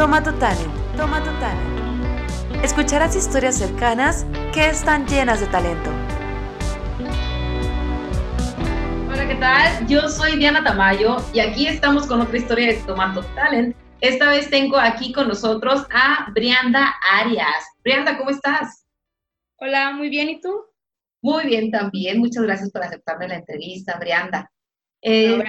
Toma tu talent, toma tu talent. Escucharás historias cercanas que están llenas de talento. Hola, ¿qué tal? Yo soy Diana Tamayo y aquí estamos con otra historia de Tomato Talent. Esta vez tengo aquí con nosotros a Brianda Arias. Brianda, ¿cómo estás? Hola, muy bien, ¿y tú? Muy bien también. Muchas gracias por aceptarme la entrevista, Brianda. Eh,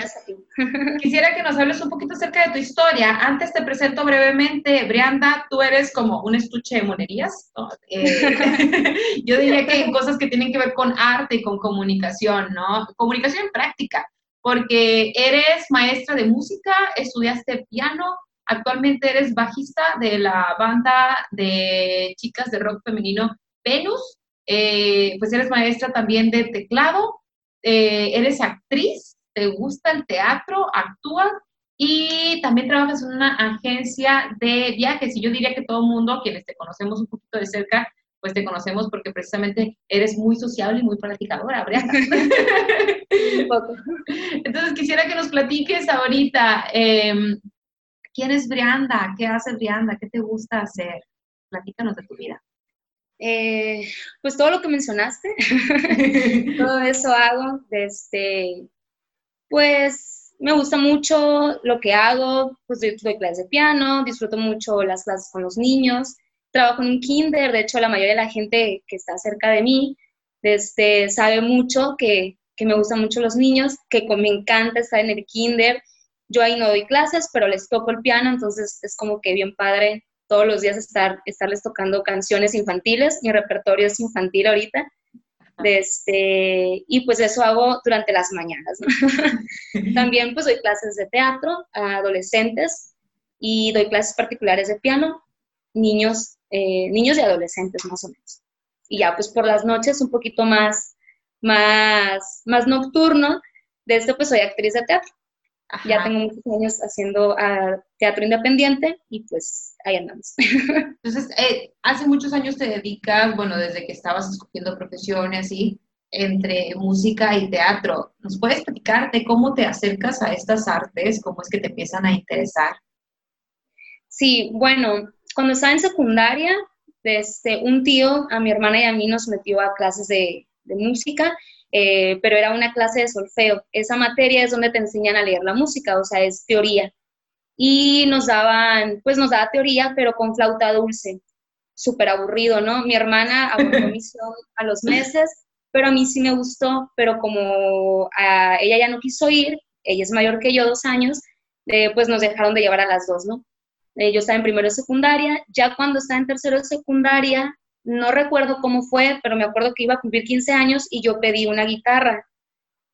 quisiera que nos hables un poquito acerca de tu historia. Antes te presento brevemente, Brianda, tú eres como un estuche de monerías. Eh, yo diría que hay cosas que tienen que ver con arte y con comunicación, ¿no? Comunicación práctica, porque eres maestra de música, estudiaste piano, actualmente eres bajista de la banda de chicas de rock femenino Venus, eh, pues eres maestra también de teclado, eres actriz te gusta el teatro, actúas y también trabajas en una agencia de viajes. Y yo diría que todo el mundo, quienes te conocemos un poquito de cerca, pues te conocemos porque precisamente eres muy sociable y muy platicadora, Brianda. Entonces quisiera que nos platiques ahorita, em, ¿quién es Brianda? ¿Qué hace Brianda? ¿Qué te gusta hacer? Platícanos de tu vida. Eh, pues todo lo que mencionaste, todo eso hago desde pues me gusta mucho lo que hago, pues doy clases de piano, disfruto mucho las clases con los niños, trabajo en un kinder, de hecho la mayoría de la gente que está cerca de mí este, sabe mucho que, que me gustan mucho los niños, que me encanta estar en el kinder. Yo ahí no doy clases, pero les toco el piano, entonces es como que bien padre todos los días estar, estarles tocando canciones infantiles. Mi repertorio es infantil ahorita. Este, y pues eso hago durante las mañanas. También pues doy clases de teatro a adolescentes y doy clases particulares de piano, niños, eh, niños y adolescentes más o menos. Y ya pues por las noches un poquito más, más, más nocturno, de esto pues soy actriz de teatro. Ya tengo muchos años haciendo uh, teatro independiente y pues ahí andamos. Entonces, eh, hace muchos años te dedicas, bueno, desde que estabas escogiendo profesiones y entre música y teatro. ¿Nos puedes platicar de cómo te acercas a estas artes? ¿Cómo es que te empiezan a interesar? Sí, bueno, cuando estaba en secundaria, desde un tío a mi hermana y a mí nos metió a clases de, de música eh, pero era una clase de solfeo. Esa materia es donde te enseñan a leer la música, o sea, es teoría. Y nos daban, pues nos daba teoría, pero con flauta dulce. Súper aburrido, ¿no? Mi hermana abordó misión a los meses, pero a mí sí me gustó, pero como a ella ya no quiso ir, ella es mayor que yo, dos años, eh, pues nos dejaron de llevar a las dos, ¿no? Eh, yo estaba en primero de secundaria, ya cuando estaba en tercero de secundaria, no recuerdo cómo fue, pero me acuerdo que iba a cumplir 15 años y yo pedí una guitarra.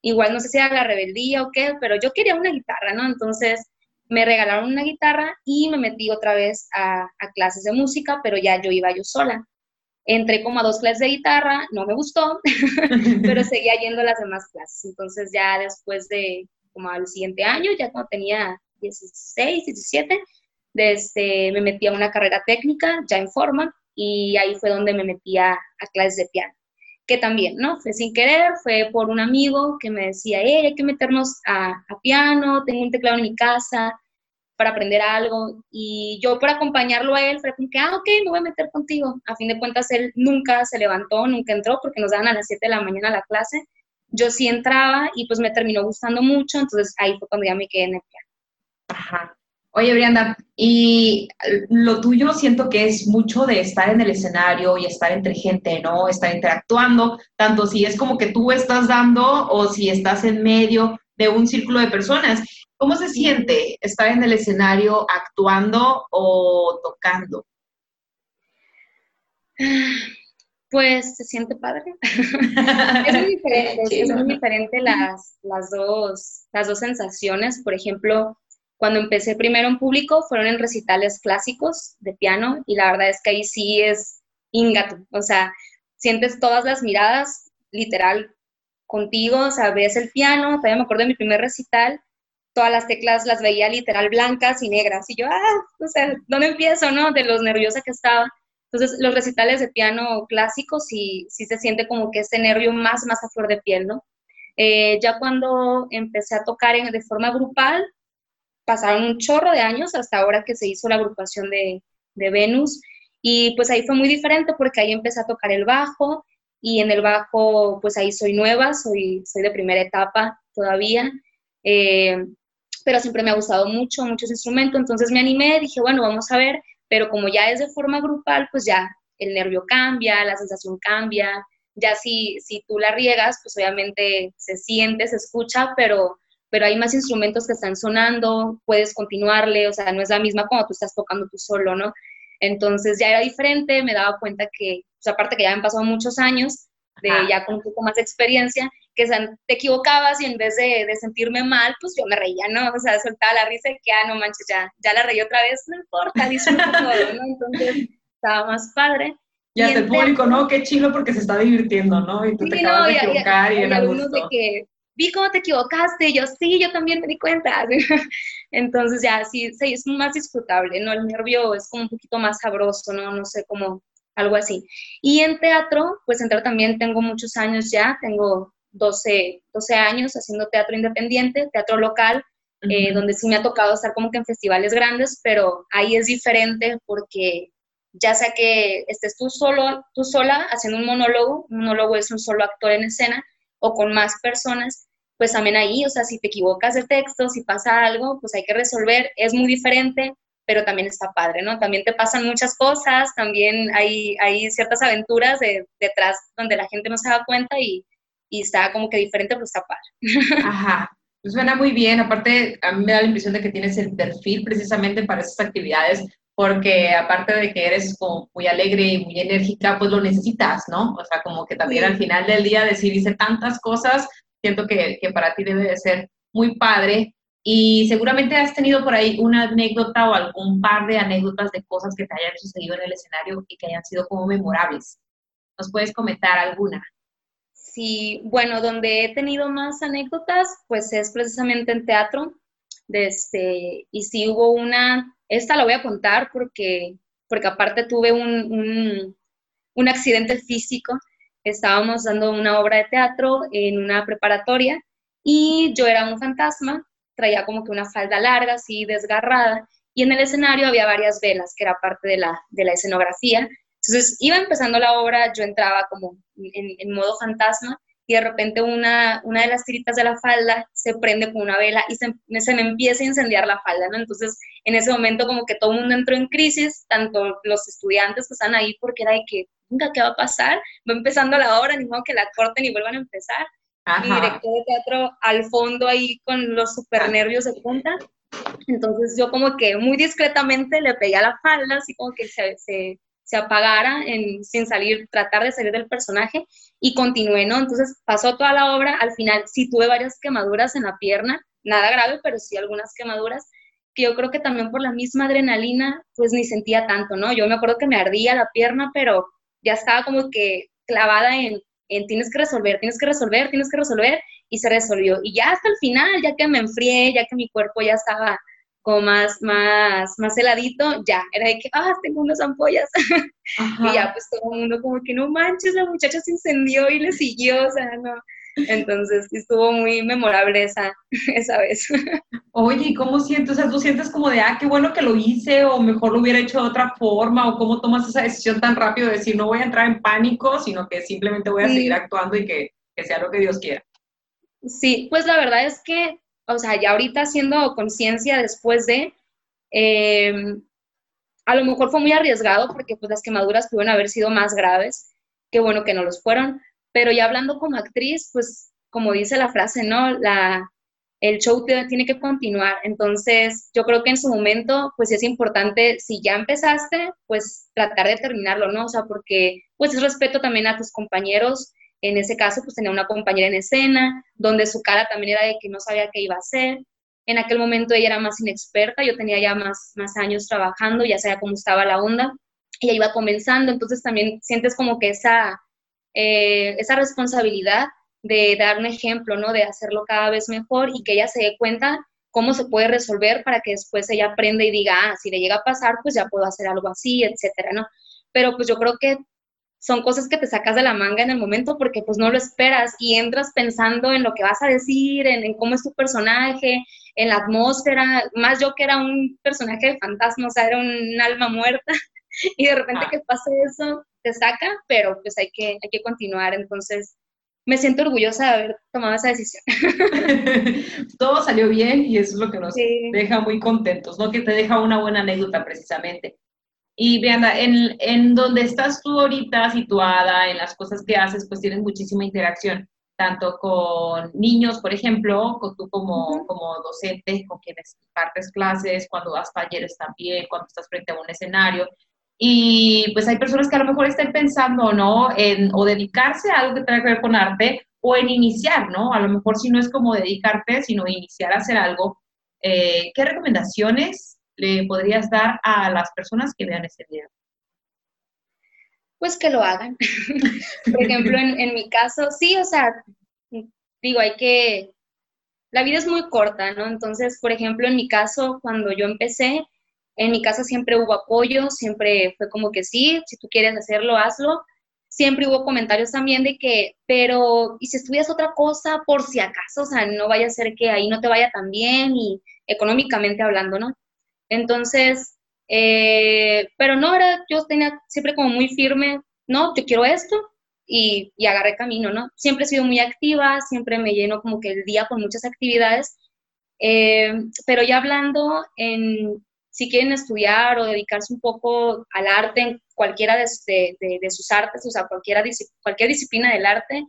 Igual no sé si era la rebeldía o qué, pero yo quería una guitarra, ¿no? Entonces me regalaron una guitarra y me metí otra vez a, clases de música, pero ya yo iba yo sola. Entré como a dos clases de guitarra, no me gustó, pero seguía yendo a las demás clases. Entonces ya después de como al siguiente año, ya cuando tenía 16, 17, desde, me metí a una carrera técnica ya en forma y ahí fue donde me metí a, clases de piano, que también, ¿no? Fue sin querer, fue por un amigo que me decía, hey, hay que meternos a, piano, tengo un teclado en mi casa para aprender algo, y yo por acompañarlo a él, fue como que, ah, ok, me voy a meter contigo. A fin de cuentas, él nunca se levantó, nunca entró, porque nos daban a las 7 de la mañana la clase. Yo sí entraba y pues me terminó gustando mucho, entonces ahí fue cuando ya me quedé en el piano. Ajá. Oye, Brianda, y lo tuyo siento que es mucho de estar en el escenario y estar entre gente, ¿no? Estar interactuando, tanto si es como que tú estás dando o si estás en medio de un círculo de personas. ¿Cómo se siente estar en el escenario actuando o tocando? Pues se siente padre. es muy diferente, es muy diferente las, las, dos, las dos sensaciones. Por ejemplo, cuando empecé primero en público fueron en recitales clásicos de piano y la verdad es que ahí sí es ingato, o sea, sientes todas las miradas literal contigo, o sea, ves el piano, todavía me acuerdo de mi primer recital, todas las teclas las veía literal blancas y negras y yo, ah, o sea, ¿dónde empiezo, no? De los nerviosa que estaba. Entonces, los recitales de piano clásicos sí, sí se siente como que ese nervio más, más a flor de piel, ¿no? Eh, ya cuando empecé a tocar en, de forma grupal, pasaron un chorro de años hasta ahora que se hizo la agrupación de, Venus. Y pues ahí fue muy diferente porque ahí empecé a tocar el bajo y en el bajo pues ahí soy nueva, soy, soy de primera etapa todavía. Eh, pero siempre me ha gustado mucho, muchos instrumentos, entonces me animé, dije, bueno, vamos a ver, pero como ya es de forma grupal, pues ya el nervio cambia, la sensación cambia, ya si, si tú la riegas, pues obviamente se siente, se escucha, pero, pero hay más instrumentos que están sonando, puedes continuarle, o sea, no es la misma como tú estás tocando tú solo, ¿no? Entonces ya era diferente, me daba cuenta que, pues aparte que ya han pasado muchos años, de ya con un poco más de experiencia, que te equivocabas y en vez de, de, sentirme mal, pues yo me reía, ¿no? O sea, soltaba la risa y que, ah, no manches, ya, ya la reí otra vez, no importa, disfruto todo, ¿no? Entonces estaba más padre. Y hasta el público, ¿no? Qué chido porque se está divirtiendo, ¿no? Y tú sí, te acabas no, de equivocar y, y, y, y algunos de que, vi cómo te equivocaste, y yo, sí, yo también me di cuenta. Entonces ya, sí, sí, es más disfrutable, ¿no? El nervio es como un poquito más sabroso, ¿no? No sé, como algo así. Y en teatro, pues en teatro también tengo muchos años ya, tengo 12, 12 años haciendo teatro independiente, teatro local, eh, donde sí me ha tocado estar como que en festivales grandes, pero ahí es diferente porque ya sea que estés tú solo, tú sola haciendo un monólogo, un monólogo es un solo actor en escena, o con más personas, pues también ahí, o sea, si te equivocas de texto, si pasa algo, pues hay que resolver, es muy diferente, pero también está padre, ¿no? También te pasan muchas cosas, también hay, hay ciertas aventuras detrás donde la gente no se da cuenta y, y está como que diferente, pero está padre. Ajá. Pues suena muy bien, aparte a mí me da la impresión de que tienes el perfil precisamente para esas actividades, porque aparte de que eres como muy alegre y muy enérgica, pues lo necesitas, ¿no? O sea, como que también al final del día decir hice tantas cosas, siento que, que para ti debe de ser muy padre. Y seguramente has tenido por ahí una anécdota o algún par de anécdotas de cosas que te hayan sucedido en el escenario y que hayan sido como memorables. ¿Nos puedes comentar alguna? Sí, bueno, donde he tenido más anécdotas, pues es precisamente en teatro. Desde, y sí hubo una esta la voy a contar porque, porque aparte tuve un, un, accidente físico. Estábamos dando una obra de teatro en una preparatoria y yo era un fantasma, traía como que una falda larga, así desgarrada, y en el escenario había varias velas, que era parte de la, de la escenografía. Entonces iba empezando la obra, yo entraba como en, modo fantasma y de repente una, una de las tiritas de la falda se prende con una vela y se, se, me empieza a incendiar la falda, ¿no? Entonces, en ese momento como que todo el mundo entró en crisis, tanto los estudiantes que están ahí, porque era de que, nunca, ¿qué va a pasar? Va empezando la obra, ni modo que la corten y vuelvan a empezar. Mi director de teatro al fondo ahí con los super nervios de punta. Entonces yo como que muy discretamente le pegué a la falda, así como que se, se se apagara en, sin salir, tratar de salir del personaje y continué, ¿no? Entonces pasó toda la obra, al final sí tuve varias quemaduras en la pierna, nada grave, pero sí algunas quemaduras, que yo creo que también por la misma adrenalina, pues ni sentía tanto, ¿no? Yo me acuerdo que me ardía la pierna, pero ya estaba como que clavada en, en tienes que resolver, tienes que resolver, tienes que resolver, y se resolvió. Y ya hasta el final, ya que me enfrié, ya que mi cuerpo ya estaba como más, más, más heladito, ya, era de que, ah, tengo unas ampollas. y ya, pues todo el mundo como que, no manches, la muchacha se incendió y le siguió, o sea, no. Entonces, estuvo muy memorable esa, esa vez. Oye, ¿y cómo sientes? O sea, ¿tú sientes como de, ah, qué bueno que lo hice, o mejor lo hubiera hecho de otra forma, o cómo tomas esa decisión tan rápido de decir, no voy a entrar en pánico, sino que simplemente voy a seguir actuando y que, que sea lo que Dios quiera? Sí, pues la verdad es que o sea, ya ahorita haciendo conciencia después de, em, a lo mejor fue muy arriesgado porque pues las quemaduras pudieron haber sido más graves, qué bueno que no los fueron, pero ya hablando como actriz, pues como dice la frase, ¿no? La, el show tiene que continuar, entonces yo creo que en su momento, pues es importante, si ya empezaste, pues tratar de terminarlo, ¿no? O sea, porque pues es respeto también a tus compañeros, en ese caso, pues tenía una compañera en escena, donde su cara también era de que no sabía qué iba a hacer. En aquel momento ella era más inexperta, yo tenía ya más, más años trabajando, ya sabía cómo estaba la onda, ella iba comenzando, entonces también sientes como que esa, eh, esa responsabilidad de dar un ejemplo, ¿no? De hacerlo cada vez mejor y que ella se dé cuenta cómo se puede resolver para que después ella aprenda y diga, ah, si le llega a pasar, pues ya puedo hacer algo así, etcétera, ¿no? Pero pues yo creo que son cosas que te sacas de la manga en el momento porque pues no lo esperas y entras pensando en lo que vas a decir, en, cómo es tu personaje, en la atmósfera, más yo que era un personaje de fantasma, o sea, era un alma muerta y de repente ah. que pase eso te saca, pero pues hay que, hay que continuar, entonces me siento orgullosa de haber tomado esa decisión. Todo salió bien y eso es lo que nos deja muy contentos, ¿no? Que te deja una buena anécdota precisamente. Y Brianda, en, en donde estás tú ahorita situada, en las cosas que haces, pues tienes muchísima interacción, tanto con niños, por ejemplo, con tú como, como docente, con quienes partes clases, cuando das talleres también, cuando estás frente a un escenario. Y pues hay personas que a lo mejor estén pensando, ¿no? En o dedicarse a algo que tenga que ver con arte o en iniciar, ¿no? A lo mejor si no es como dedicarte, sino iniciar a hacer algo. Eh, ¿Qué recomendaciones le podrías dar a las personas que vean ese video? Pues que lo hagan. Por ejemplo, en, mi caso, sí, o sea, digo, hay que, la vida es muy corta, ¿no? Entonces, por ejemplo, en mi caso, cuando yo empecé, en mi casa siempre hubo apoyo, siempre fue como que sí, si tú quieres hacerlo, hazlo. Siempre hubo comentarios también de que, pero, ¿y si estudias otra cosa por si acaso? O sea, no vaya a ser que ahí no te vaya tan bien y económicamente hablando, ¿no? Entonces, eh, pero no, era, yo tenía siempre como muy firme, no, yo quiero esto y, y, agarré camino, ¿no? Siempre he sido muy activa, siempre me lleno como que el día con muchas actividades, eh, pero ya hablando en si quieren estudiar o dedicarse un poco al arte en cualquiera de, de, de sus artes, o sea, cualquiera, cualquier disciplina del arte,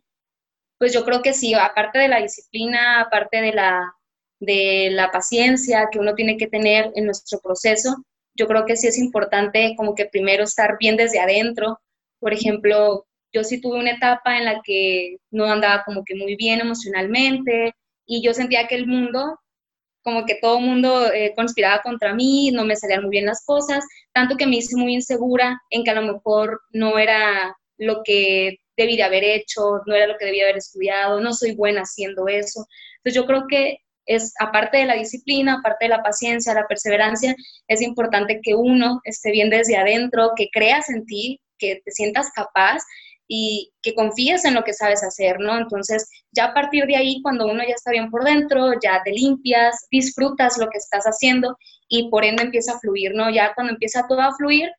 pues yo creo que sí, aparte de la disciplina, aparte de la, de la paciencia que uno tiene que tener en nuestro proceso, yo creo que sí es importante como que primero estar bien desde adentro. Por ejemplo, yo sí tuve una etapa en la que no andaba como que muy bien emocionalmente y yo sentía que el mundo, como que todo el mundo eh, conspiraba contra mí, no me salían muy bien las cosas, tanto que me hice muy insegura en que a lo mejor no era lo que debía haber hecho, no era lo que debía haber estudiado, no soy buena haciendo eso. Entonces yo creo que es, aparte de la disciplina, aparte de la paciencia, la perseverancia, es importante que uno esté bien desde adentro, que creas en ti, que te sientas capaz y que confíes en lo que sabes hacer, ¿no? Entonces, ya a partir de ahí, cuando uno ya está bien por dentro, ya te limpias, disfrutas lo que estás haciendo y por ende empieza a fluir, ¿no? Ya cuando empieza todo a fluir,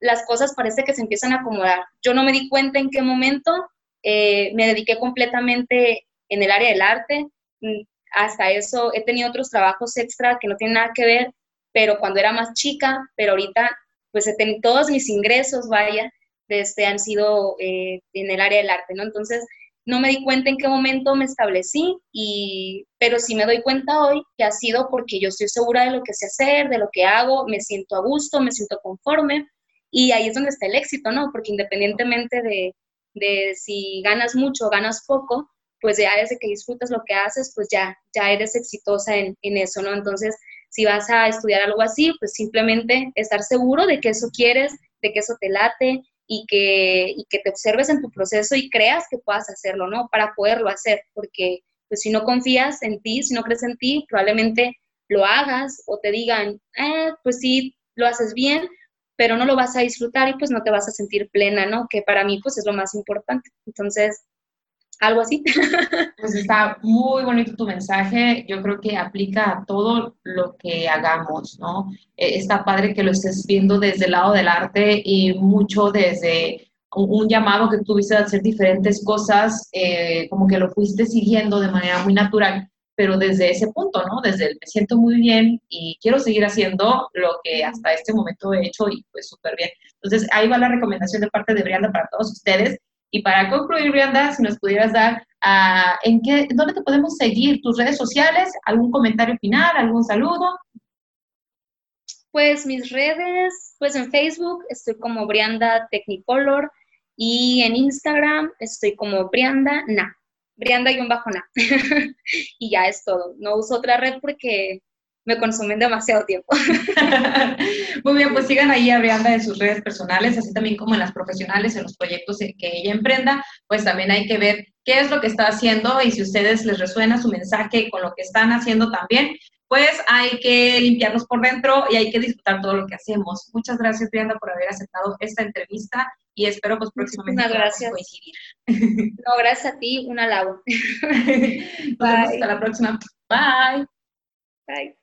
las cosas parece que se empiezan a acomodar. Yo no me di cuenta en qué momento eh, me dediqué completamente en el área del arte, hasta eso he tenido otros trabajos extra que no tienen nada que ver, pero cuando era más chica, pero ahorita pues he tenido todos mis ingresos, vaya, este, han sido eh, en el área del arte, ¿no? Entonces, no me di cuenta en qué momento me establecí, y, pero sí me doy cuenta hoy que ha sido porque yo estoy segura de lo que sé hacer, de lo que hago, me siento a gusto, me siento conforme, y ahí es donde está el éxito, ¿no? Porque independientemente de, de si ganas mucho o ganas poco, pues ya desde que disfrutas lo que haces, pues ya, ya eres exitosa en, eso, ¿no? Entonces, si vas a estudiar algo así, pues simplemente estar seguro de que eso quieres, de que eso te late y que, y que te observes en tu proceso y creas que puedas hacerlo, ¿no? Para poderlo hacer, porque pues si no confías en ti, si no crees en ti, probablemente lo hagas o te digan, eh, pues sí, lo haces bien, pero no lo vas a disfrutar y pues no te vas a sentir plena, ¿no? Que para mí pues es lo más importante. Entonces, algo así. Pues está muy bonito tu mensaje. Yo creo que aplica a todo lo que hagamos, ¿no? Eh, está padre que lo estés viendo desde el lado del arte y mucho desde un, llamado que tuviste a hacer diferentes cosas, eh, como que lo fuiste siguiendo de manera muy natural, pero desde ese punto, ¿no? Desde el me siento muy bien y quiero seguir haciendo lo que hasta este momento he hecho y pues súper bien. Entonces ahí va la recomendación de parte de Brianda para todos ustedes y para concluir, Brianda, si nos pudieras dar uh, en qué, dónde te podemos seguir, tus redes sociales, algún comentario final, algún saludo. Pues mis redes, pues en Facebook estoy como Brianda Technicolor y en Instagram estoy como Brianda Na, Brianda-Na. y ya es todo. No uso otra red porque me consumen demasiado tiempo. Muy bien, pues sigan ahí a Brianda en sus redes personales, así también como en las profesionales, en los proyectos que ella emprenda, pues también hay que ver qué es lo que está haciendo y si a ustedes les resuena su mensaje con lo que están haciendo también, pues hay que limpiarnos por dentro y hay que disfrutar todo lo que hacemos. Muchas gracias, Brianda, por haber aceptado esta entrevista y espero pues próximamente coincidir. No, gracias a ti, un halago. Nos vemos hasta la próxima. Bye. Bye.